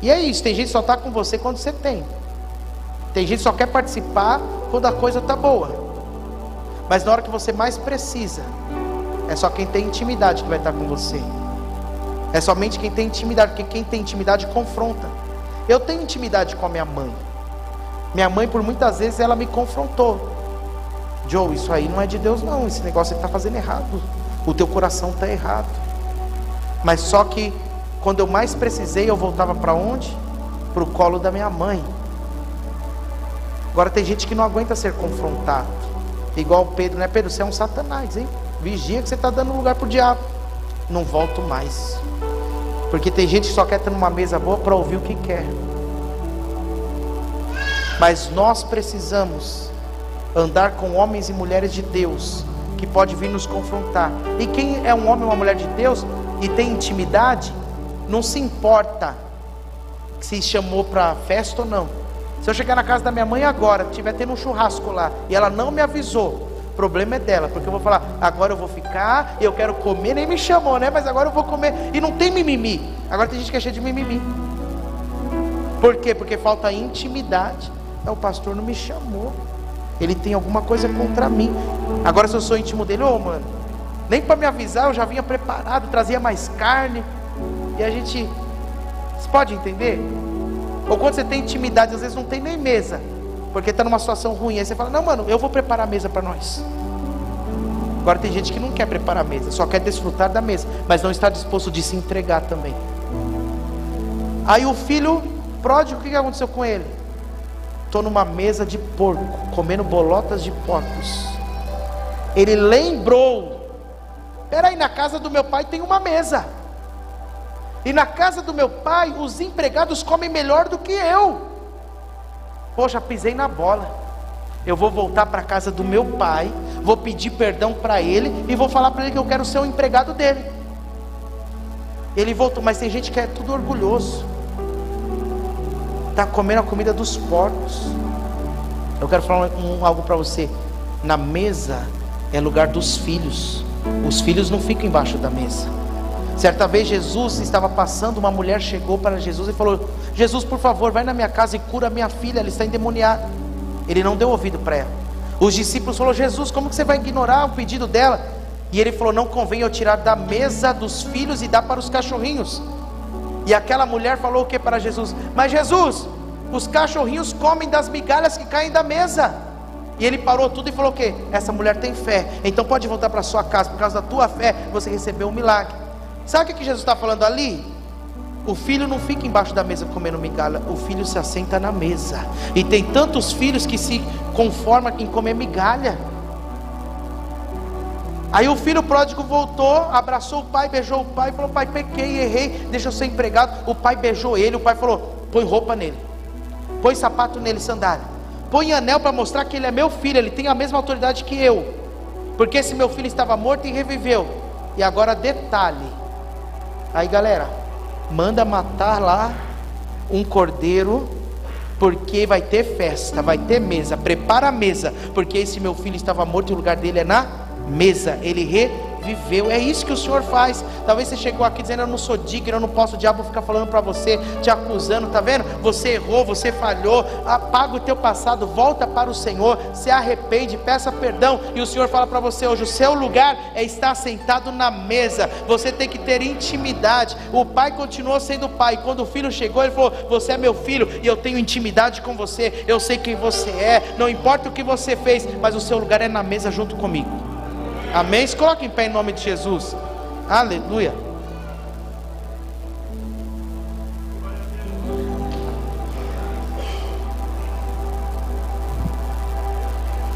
E é isso, tem gente que só está com você quando você tem. Tem gente que só quer participar quando a coisa está boa. Mas na hora que você mais precisa, é só quem tem intimidade que vai estar com você. É somente quem tem intimidade, porque quem tem intimidade confronta. Eu tenho intimidade com a minha mãe. Minha mãe, por muitas vezes, ela me confrontou. Joe, isso aí não é de Deus, não. Esse negócio está fazendo errado. O teu coração está errado. Mas só que, quando eu mais precisei, eu voltava para onde? Para o colo da minha mãe. Agora tem gente que não aguenta ser confrontado. Igual Pedro, né? Pedro, você é um satanás, hein? Vigia que você está dando lugar para o diabo. Não volto mais. Porque tem gente que só quer estar numa mesa boa para ouvir o que quer. Mas nós precisamos andar com homens e mulheres de Deus que pode vir nos confrontar. E quem é um homem ou uma mulher de Deus e tem intimidade, não se importa se chamou para festa ou não. Se eu chegar na casa da minha mãe agora, tiver tendo um churrasco lá e ela não me avisou, o problema é dela, porque eu vou falar, agora eu vou ficar, eu quero comer, nem me chamou, né? Mas agora eu vou comer. E não tem mimimi. Agora tem gente que é cheia de mimimi. Por quê? Porque falta intimidade. É, o pastor não me chamou. Ele tem alguma coisa contra mim. Agora se eu sou íntimo dele, ô oh, mano, nem para me avisar, eu já vinha preparado, trazia mais carne. E a gente. Você pode entender? Ou quando você tem intimidade, às vezes não tem nem mesa porque está numa situação ruim. Aí você fala: Não, mano, eu vou preparar a mesa para nós. Agora tem gente que não quer preparar a mesa, só quer desfrutar da mesa, mas não está disposto de se entregar também. Aí o filho pródigo, o que aconteceu com ele? Estou numa mesa de porco, comendo bolotas de porcos. Ele lembrou: Peraí, na casa do meu pai tem uma mesa. E na casa do meu pai, os empregados comem melhor do que eu. Poxa, pisei na bola. Eu vou voltar para a casa do meu pai, vou pedir perdão para ele e vou falar para ele que eu quero ser o empregado dele. Ele voltou, mas tem gente que é tudo orgulhoso. Está comendo a comida dos porcos. Eu quero falar um, algo para você. Na mesa é lugar dos filhos. Os filhos não ficam embaixo da mesa. Certa vez Jesus estava passando, uma mulher chegou para Jesus e falou: Jesus, por favor, vai na minha casa e cura minha filha, ela está endemoniada. Ele não deu ouvido para ela. Os discípulos falaram: Jesus, como que você vai ignorar o pedido dela? E ele falou: Não convém eu tirar da mesa dos filhos e dar para os cachorrinhos. E aquela mulher falou o que para Jesus? Mas Jesus, os cachorrinhos comem das migalhas que caem da mesa. E ele parou tudo e falou o que? Essa mulher tem fé, então pode voltar para sua casa, por causa da tua fé, você recebeu um milagre. Sabe o que Jesus está falando ali? O filho não fica embaixo da mesa comendo migalha, o filho se assenta na mesa. E tem tantos filhos que se conformam em comer migalha. Aí o filho pródigo voltou, abraçou o pai, beijou o pai, falou: Pai, pequei, errei, deixa eu ser empregado. O pai beijou ele, o pai falou: Põe roupa nele, põe sapato nele, sandália, põe anel para mostrar que ele é meu filho, ele tem a mesma autoridade que eu. Porque esse meu filho estava morto e reviveu. E agora detalhe: Aí galera, manda matar lá um cordeiro, porque vai ter festa, vai ter mesa. Prepara a mesa, porque esse meu filho estava morto e o lugar dele é na mesa. Ele viveu. É isso que o Senhor faz. Talvez você chegou aqui dizendo: Eu não sou digno, eu não posso. O diabo ficar falando para você, te acusando, tá vendo? Você errou, você falhou. Apaga o teu passado, volta para o Senhor, se arrepende, peça perdão. E o Senhor fala para você hoje: O seu lugar é estar sentado na mesa. Você tem que ter intimidade. O pai continuou sendo pai. Quando o filho chegou, ele falou: Você é meu filho e eu tenho intimidade com você. Eu sei quem você é. Não importa o que você fez, mas o seu lugar é na mesa junto comigo. Amém? Se coloque em pé em nome de Jesus. Aleluia.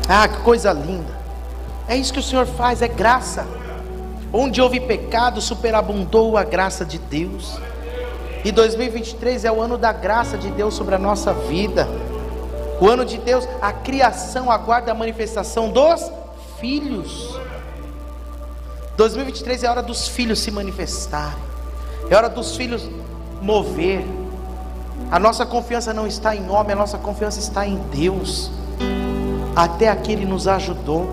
Ah, que coisa linda. É isso que o Senhor faz, é graça. Onde houve pecado, superabundou a graça de Deus. E 2023 é o ano da graça de Deus sobre a nossa vida. O ano de Deus, a criação aguarda a manifestação dos filhos. 2023 é hora dos filhos se manifestarem, é hora dos filhos mover. A nossa confiança não está em homem, a nossa confiança está em Deus. Até aqui Ele nos ajudou.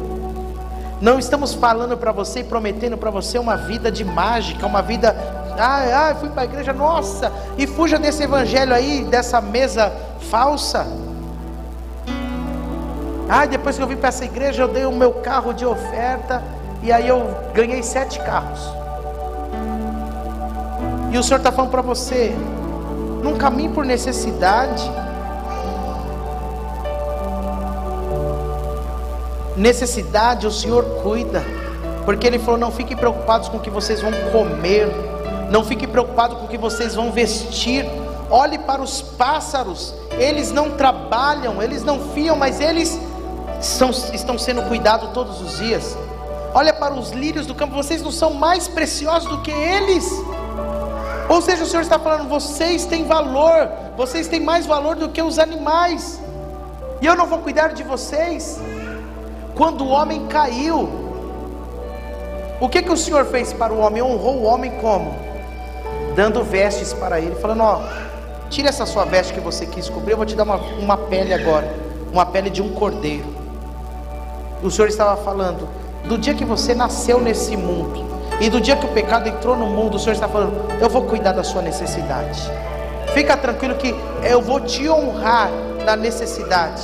Não estamos falando para você e prometendo para você uma vida de mágica, uma vida. Ai, ai, fui para a igreja, nossa, e fuja desse evangelho aí, dessa mesa falsa. Ai, depois que eu vim para essa igreja, eu dei o meu carro de oferta e aí eu ganhei sete carros. E o Senhor está falando para você, num caminho por necessidade. Necessidade o Senhor cuida, porque Ele falou: não fiquem preocupados com o que vocês vão comer, não fiquem preocupados com o que vocês vão vestir. Olhe para os pássaros, eles não trabalham, eles não fiam, mas eles são, estão sendo cuidados todos os dias. Olha para os lírios do campo, vocês não são mais preciosos do que eles. Ou seja, o Senhor está falando, vocês têm valor, vocês têm mais valor do que os animais. E eu não vou cuidar de vocês. Quando o homem caiu, o que que o Senhor fez para o homem? Honrou o homem como? Dando vestes para ele, falando: Ó, tira essa sua veste que você quis cobrir, eu vou te dar uma, uma pele agora, uma pele de um cordeiro. O Senhor estava falando: do dia que você nasceu nesse mundo e do dia que o pecado entrou no mundo, o Senhor está falando: eu vou cuidar da sua necessidade. Fica tranquilo que eu vou te honrar na necessidade.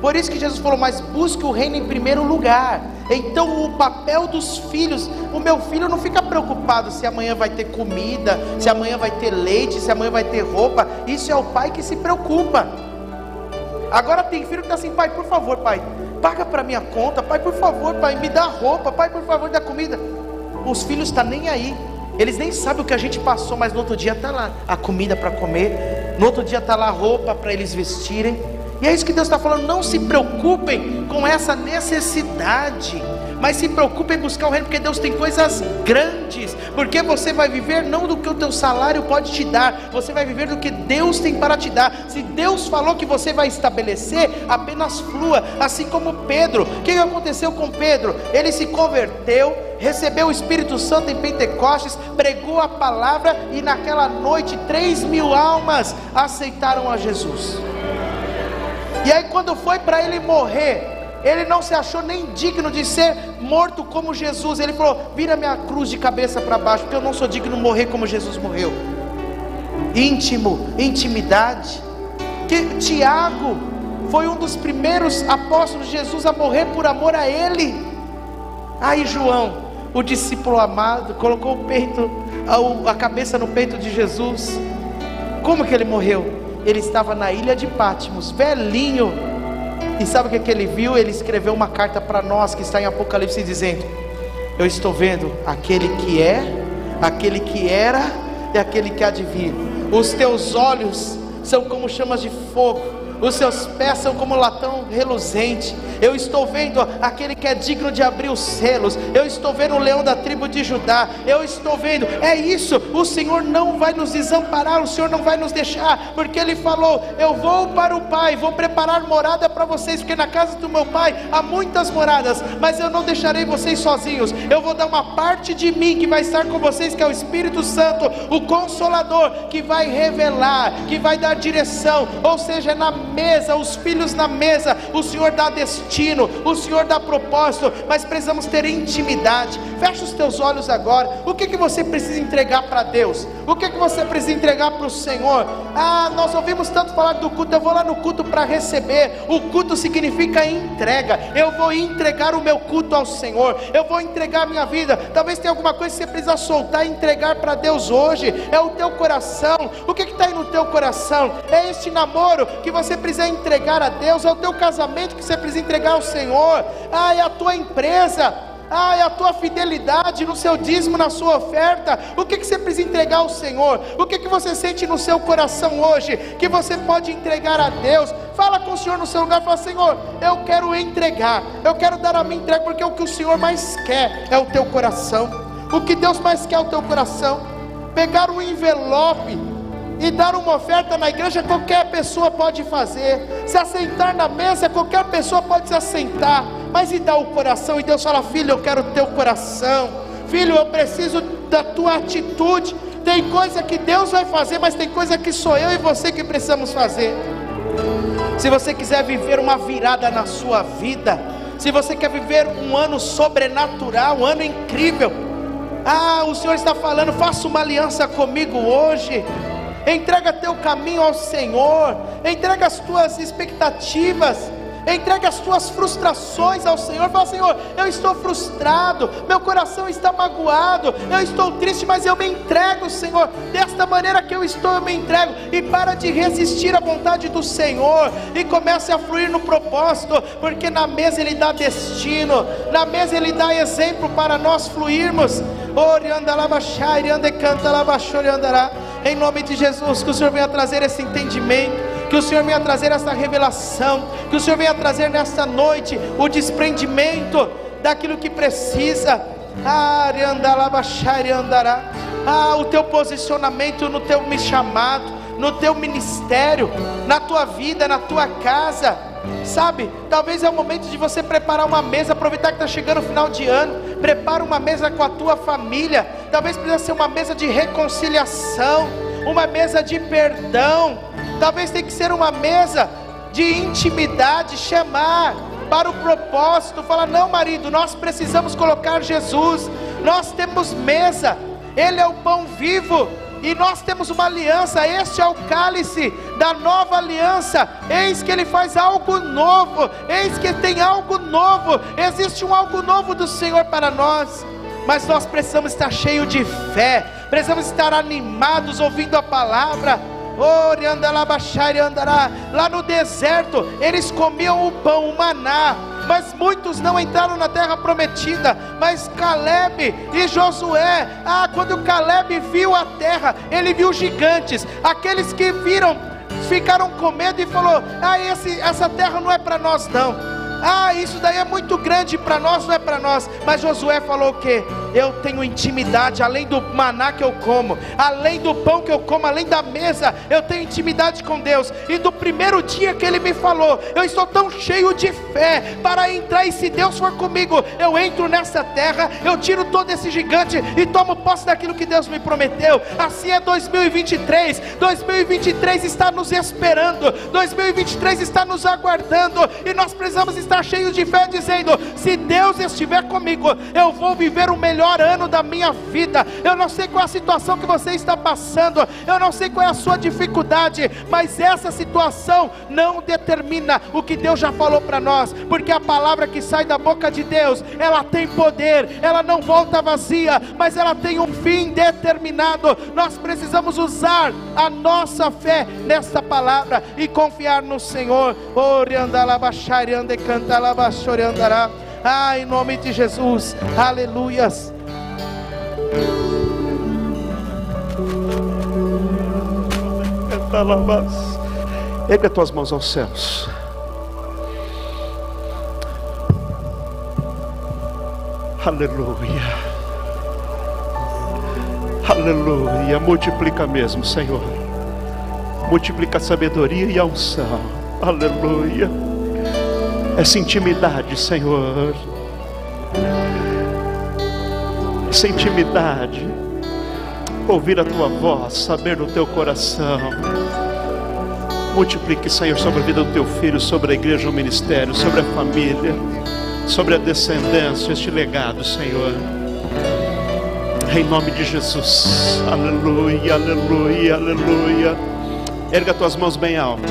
Por isso que Jesus falou: mas busque o reino em primeiro lugar. Então, o papel dos filhos, o meu filho não fica preocupado se amanhã vai ter comida, se amanhã vai ter leite, se amanhã vai ter roupa. Isso é o pai que se preocupa. Agora tem filho que está assim, pai, por favor, pai, paga para minha conta, pai, por favor, pai, me dá roupa, pai, por favor, dá comida. Os filhos estão tá nem aí. Eles nem sabem o que a gente passou, mas no outro dia está lá a comida para comer, no outro dia está lá a roupa para eles vestirem. E é isso que Deus está falando. Não se preocupem com essa necessidade mas se preocupe em buscar o reino, porque Deus tem coisas grandes, porque você vai viver não do que o teu salário pode te dar, você vai viver do que Deus tem para te dar. Se Deus falou que você vai estabelecer, apenas flua, assim como Pedro. O que aconteceu com Pedro? Ele se converteu, recebeu o Espírito Santo em Pentecostes, pregou a palavra e naquela noite três mil almas aceitaram a Jesus. E aí, quando foi para ele morrer, ele não se achou nem digno de ser morto como Jesus. Ele falou: vira minha cruz de cabeça para baixo, porque eu não sou digno de morrer como Jesus morreu. Íntimo, intimidade. Que Tiago foi um dos primeiros apóstolos de Jesus a morrer por amor a Ele. Aí João, o discípulo amado, colocou o peito, a, cabeça no peito de Jesus. Como que ele morreu? Ele estava na ilha de Pátimos, velhinho e sabe o que, é que ele viu? Ele escreveu uma carta para nós que está em Apocalipse dizendo: Eu estou vendo aquele que é, aquele que era e aquele que há de vir. Os teus olhos são como chamas de fogo os seus pés são como latão reluzente. Eu estou vendo aquele que é digno de abrir os selos. Eu estou vendo o leão da tribo de Judá. Eu estou vendo, é isso. O Senhor não vai nos desamparar, o Senhor não vai nos deixar, porque Ele falou: Eu vou para o Pai, vou preparar morada para vocês, porque na casa do meu Pai há muitas moradas, mas eu não deixarei vocês sozinhos. Eu vou dar uma parte de mim que vai estar com vocês, que é o Espírito Santo, o Consolador, que vai revelar, que vai dar direção, ou seja, na mesa, os filhos na mesa. O Senhor dá destino, o Senhor dá propósito, mas precisamos ter intimidade. Fecha os teus olhos agora. O que, que você precisa entregar para Deus? O que, que você precisa entregar para o Senhor? Ah, nós ouvimos tanto falar do culto. Eu vou lá no culto para receber. O culto significa entrega. Eu vou entregar o meu culto ao Senhor. Eu vou entregar a minha vida. Talvez tenha alguma coisa que você precisa soltar e entregar para Deus hoje. É o teu coração. O que está aí no teu coração? É este namoro que você precisa entregar a Deus. É o teu casamento que você precisa entregar ao Senhor. Ah, é a tua empresa. Ah, é a tua fidelidade no seu dízimo, na sua oferta. O que, que você precisa entregar ao Senhor? O que, que você sente no seu coração hoje que você pode entregar a Deus? Fala com o Senhor no seu lugar, fala: Senhor, eu quero entregar, eu quero dar a minha entrega, porque o que o Senhor mais quer é o teu coração. O que Deus mais quer é o teu coração. Pegar um envelope e dar uma oferta na igreja, qualquer pessoa pode fazer. Se assentar na mesa, qualquer pessoa pode se assentar. Mas e dar o coração? E Deus fala: Filho, eu quero o teu coração. Filho, eu preciso da tua atitude. Tem coisa que Deus vai fazer, mas tem coisa que sou eu e você que precisamos fazer. Se você quiser viver uma virada na sua vida, se você quer viver um ano sobrenatural, um ano incrível, ah, o Senhor está falando, faça uma aliança comigo hoje entrega teu caminho ao Senhor, entrega as tuas expectativas, entrega as tuas frustrações ao Senhor. Fala, Senhor, eu estou frustrado, meu coração está magoado, eu estou triste, mas eu me entrego, Senhor. Desta maneira que eu estou, eu me entrego. E para de resistir à vontade do Senhor e comece a fluir no propósito, porque na mesa Ele dá destino, na mesa Ele dá exemplo para nós fluirmos. Orianda ande canta labaxori andará em nome de Jesus, que o Senhor venha trazer esse entendimento, que o Senhor venha trazer essa revelação, que o Senhor venha trazer nesta noite o desprendimento daquilo que precisa. Ah, o teu posicionamento no teu chamado, no teu ministério, na tua vida, na tua casa. Sabe, talvez é o momento de você preparar uma mesa, aproveitar que está chegando o final de ano, prepara uma mesa com a tua família. Talvez precisa ser uma mesa de reconciliação, uma mesa de perdão. Talvez tenha que ser uma mesa de intimidade, chamar para o propósito, falar: não, marido, nós precisamos colocar Jesus. Nós temos mesa, Ele é o pão vivo e nós temos uma aliança, este é o cálice da nova aliança. Eis que ele faz algo novo, eis que tem algo novo, existe um algo novo do Senhor para nós. Mas nós precisamos estar cheios de fé, precisamos estar animados ouvindo a palavra. Lá no deserto, eles comiam o pão, o maná, mas muitos não entraram na terra prometida. Mas Caleb e Josué, ah, quando Caleb viu a terra, ele viu gigantes, aqueles que viram ficaram com medo e falou: Ah, esse, essa terra não é para nós não. Ah, isso daí é muito grande para nós, não é para nós. Mas Josué falou o quê? Eu tenho intimidade, além do maná que eu como, além do pão que eu como, além da mesa, eu tenho intimidade com Deus. E do primeiro dia que ele me falou, eu estou tão cheio de fé para entrar. E se Deus for comigo, eu entro nessa terra, eu tiro todo esse gigante e tomo posse daquilo que Deus me prometeu. Assim é 2023. 2023 está nos esperando, 2023 está nos aguardando, e nós precisamos estar estar cheio de fé, dizendo: se Deus estiver comigo, eu vou viver o melhor ano da minha vida. Eu não sei qual é a situação que você está passando, eu não sei qual é a sua dificuldade, mas essa situação não determina o que Deus já falou para nós, porque a palavra que sai da boca de Deus, ela tem poder, ela não volta vazia, mas ela tem um fim determinado. Nós precisamos usar a nossa fé nesta palavra e confiar no Senhor. Andecanta andará. Ah, em nome de Jesus. Aleluias. Ergue as tuas mãos aos céus. Aleluia. Aleluia. Multiplica mesmo, Senhor. Multiplica a sabedoria e a unção. Aleluia essa intimidade, Senhor. Essa intimidade, ouvir a tua voz, saber no teu coração. Multiplique, Senhor, sobre a vida do teu filho, sobre a igreja, o ministério, sobre a família, sobre a descendência, este legado, Senhor. Em nome de Jesus. Aleluia, aleluia, aleluia. Erga tuas mãos bem alto.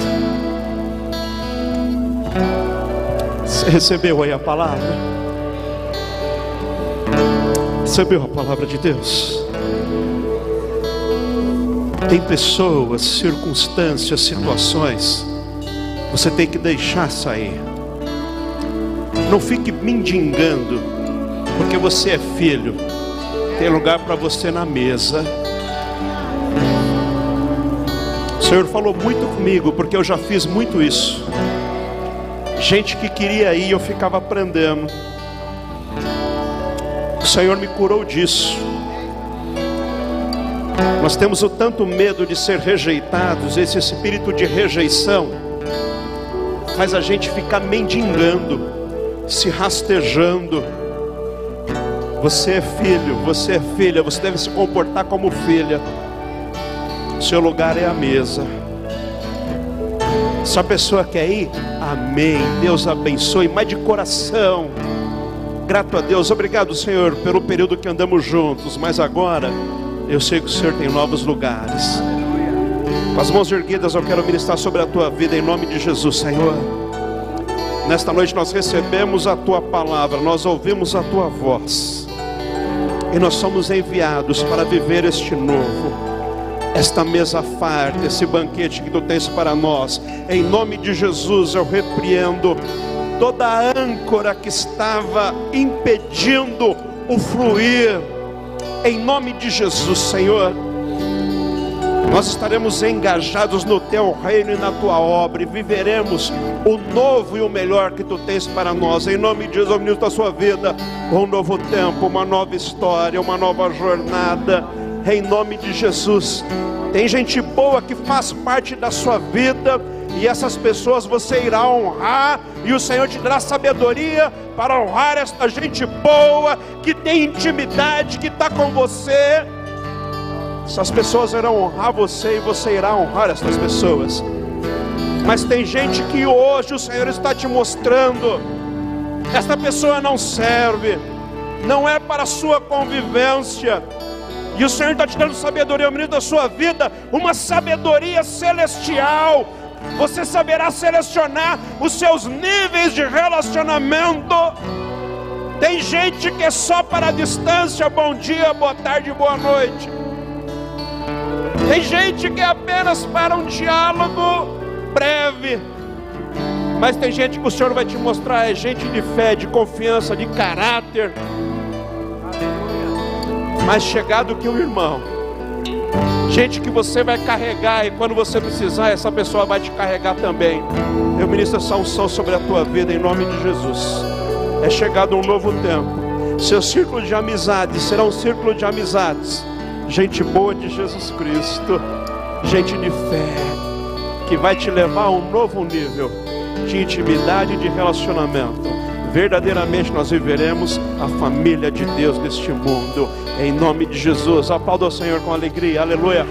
Você recebeu aí a palavra? Recebeu a palavra de Deus? Tem pessoas, circunstâncias, situações, você tem que deixar sair. Não fique mendigando, porque você é filho. Tem lugar para você na mesa. O Senhor falou muito comigo, porque eu já fiz muito isso. Gente que queria ir, eu ficava aprendendo. O Senhor me curou disso. Nós temos o tanto medo de ser rejeitados, esse espírito de rejeição faz a gente ficar mendigando, se rastejando. Você é filho, você é filha, você deve se comportar como filha. Seu lugar é a mesa. Se a pessoa quer ir, amém. Deus abençoe, mas de coração. Grato a Deus, obrigado, Senhor, pelo período que andamos juntos, mas agora eu sei que o Senhor tem novos lugares. Com as mãos erguidas, eu quero ministrar sobre a tua vida em nome de Jesus, Senhor. Nesta noite nós recebemos a tua palavra, nós ouvimos a tua voz, e nós somos enviados para viver este novo, esta mesa farta, esse banquete que tu tens para nós. Em nome de Jesus, eu repreendo toda a âncora que estava impedindo o fluir em nome de Jesus, Senhor. Nós estaremos engajados no teu reino e na tua obra e viveremos o novo e o melhor que tu tens para nós. Em nome de Jesus, ministro da sua vida, um novo tempo, uma nova história, uma nova jornada. Em nome de Jesus. Tem gente boa que faz parte da sua vida e essas pessoas você irá honrar, e o Senhor te dará sabedoria para honrar esta gente boa, que tem intimidade, que está com você. Essas pessoas irão honrar você e você irá honrar essas pessoas. Mas tem gente que hoje o Senhor está te mostrando, esta pessoa não serve, não é para a sua convivência. E o Senhor está te dando sabedoria, menino da sua vida, uma sabedoria celestial você saberá selecionar os seus níveis de relacionamento. Tem gente que é só para a distância, bom dia, boa tarde, boa noite. Tem gente que é apenas para um diálogo breve. Mas tem gente que o Senhor vai te mostrar, é gente de fé, de confiança, de caráter. Mais chegado que o irmão gente que você vai carregar, e quando você precisar, essa pessoa vai te carregar também. Eu ministro essa unção sobre a tua vida em nome de Jesus. É chegado um novo tempo. Seu círculo de amizades será um círculo de amizades. Gente boa de Jesus Cristo, gente de fé, que vai te levar a um novo nível de intimidade e de relacionamento. Verdadeiramente nós viveremos a família de Deus neste mundo. Em nome de Jesus. Aplauda o Senhor com alegria. Aleluia.